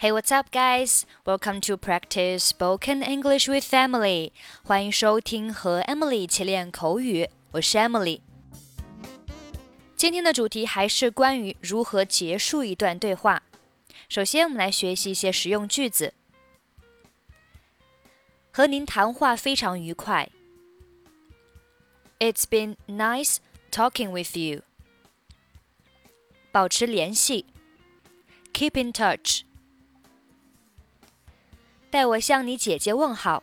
Hey, what's up, guys? Welcome to practice spoken English with Emily. 欢迎收听和 Emily 一起练口语，我是 Emily。今天的主题还是关于如何结束一段对话。首先，我们来学习一些实用句子。和您谈话非常愉快。It's been nice talking with you. 保持联系，keep in touch。 代我向你姐姐问好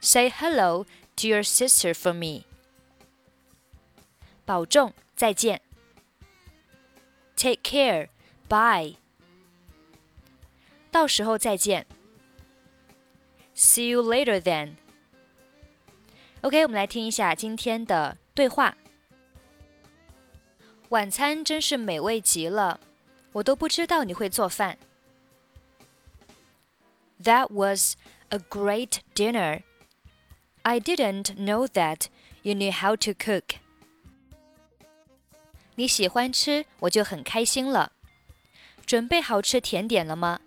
，say hello to your sister for me。保重，再见，take care, bye。到时候再见，see you later then。OK，我们来听一下今天的对话。晚餐真是美味极了，我都不知道你会做饭。That was a great dinner. I didn't know that you knew how to cook. 你喜欢吃，我就很开心了。准备好吃甜点了吗？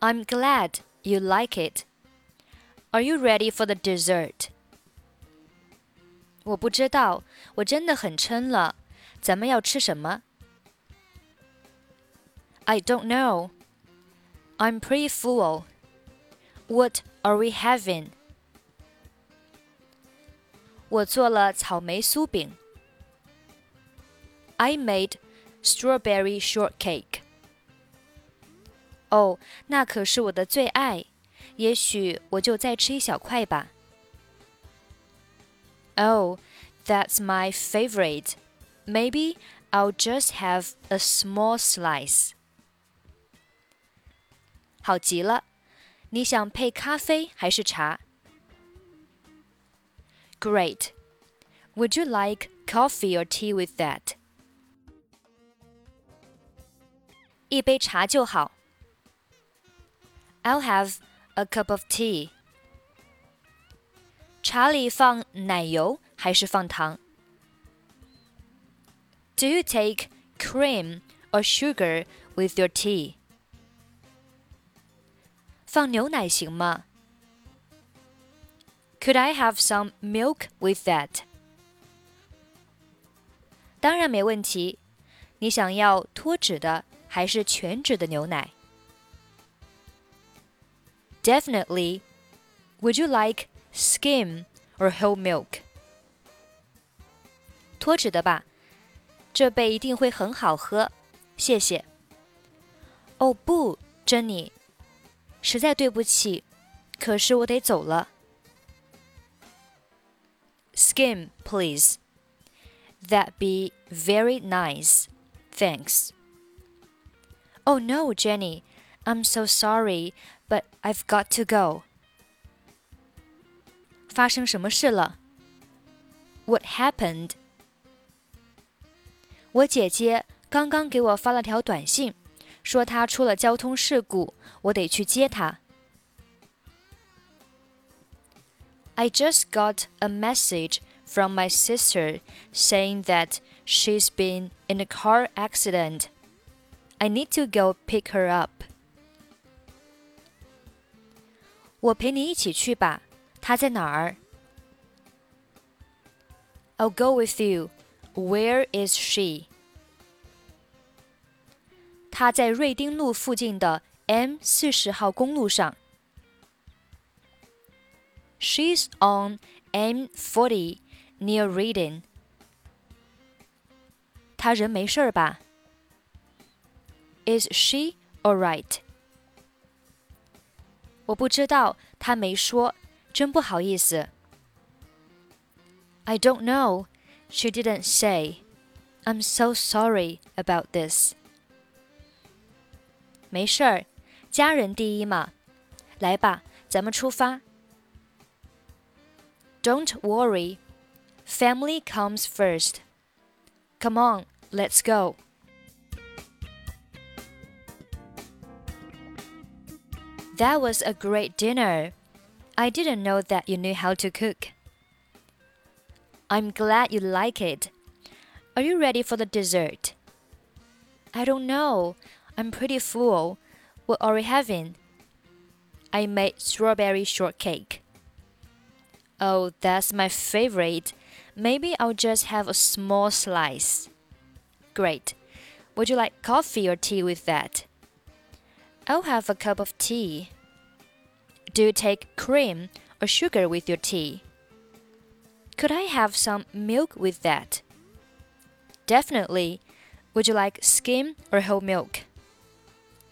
I'm glad you like it. Are you ready for the dessert? 我不知道，我真的很撑了。咱们要吃什么？I don't know. I'm pretty full. What are we having? 我做了草莓酥饼。I made strawberry shortcake. 哦，那可是我的最爱。也许我就再吃一小块吧。Oh, that's my favorite. Maybe I'll just have a small slice. 好极了，你想配咖啡还是茶？Great. Would you like coffee or tea with that? 一杯茶就好。I'll have a cup of tea. 茶里放奶油还是放糖？Do you take cream or sugar with your tea? 放牛奶行吗？Could I have some milk with that? 当然没问题。你想要脱脂的还是全脂的牛奶？Definitely. Would you like skim or whole milk？脱脂的吧，这杯一定会很好喝，谢谢。哦不，珍妮， 实在对不起，可是我得走了。Skim, please. That'd be very nice. Thanks. Oh no, Jenny. I'm so sorry, but I've got to go. 发生什么事了？What happened？我姐姐刚刚给我发了条短信， 说她出了交通事故，我得去接她。I just got a message from my sister saying that she's been in a car accident. I need to go pick her up. 我陪你一起去吧。他在哪儿？I'll go with you. Where is she? 她在瑞丁路附近的 M 四十号公路上。She's on M forty near Reading. 她人没事儿吧？Is she alright? 我不知道，她没说。真不好意思。I don't know. She didn't say. I'm so sorry about this. 没事儿，家人第一嘛。来吧，咱们出发。Don't worry. Family comes first. Come on, let's go. That was a great dinner. I didn't know that you knew how to cook. I'm glad you like it. Are you ready for the dessert? I don't know. I'm pretty full. What are we having? I made strawberry shortcake. Oh, that's my favorite. Maybe I'll just have a small slice. Great. Would you like coffee or tea with that? I'll have a cup of tea. Do you take cream or sugar with your tea? Could I have some milk with that? Definitely. Would you like skim or whole milk?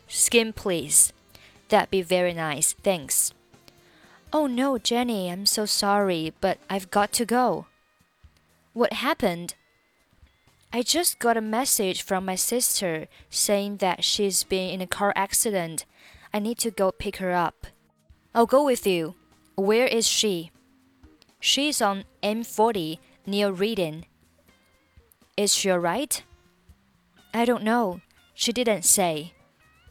Skim, please. That'd be very nice, thanks. Oh no, Jenny, I'm so sorry, but I've got to go. What happened? I just got a message from my sister saying that she's been in a car accident. I need to go pick her up. I'll go with you. Where is she? She's on M40 near Reading. Is she alright? I don't know. She didn't say.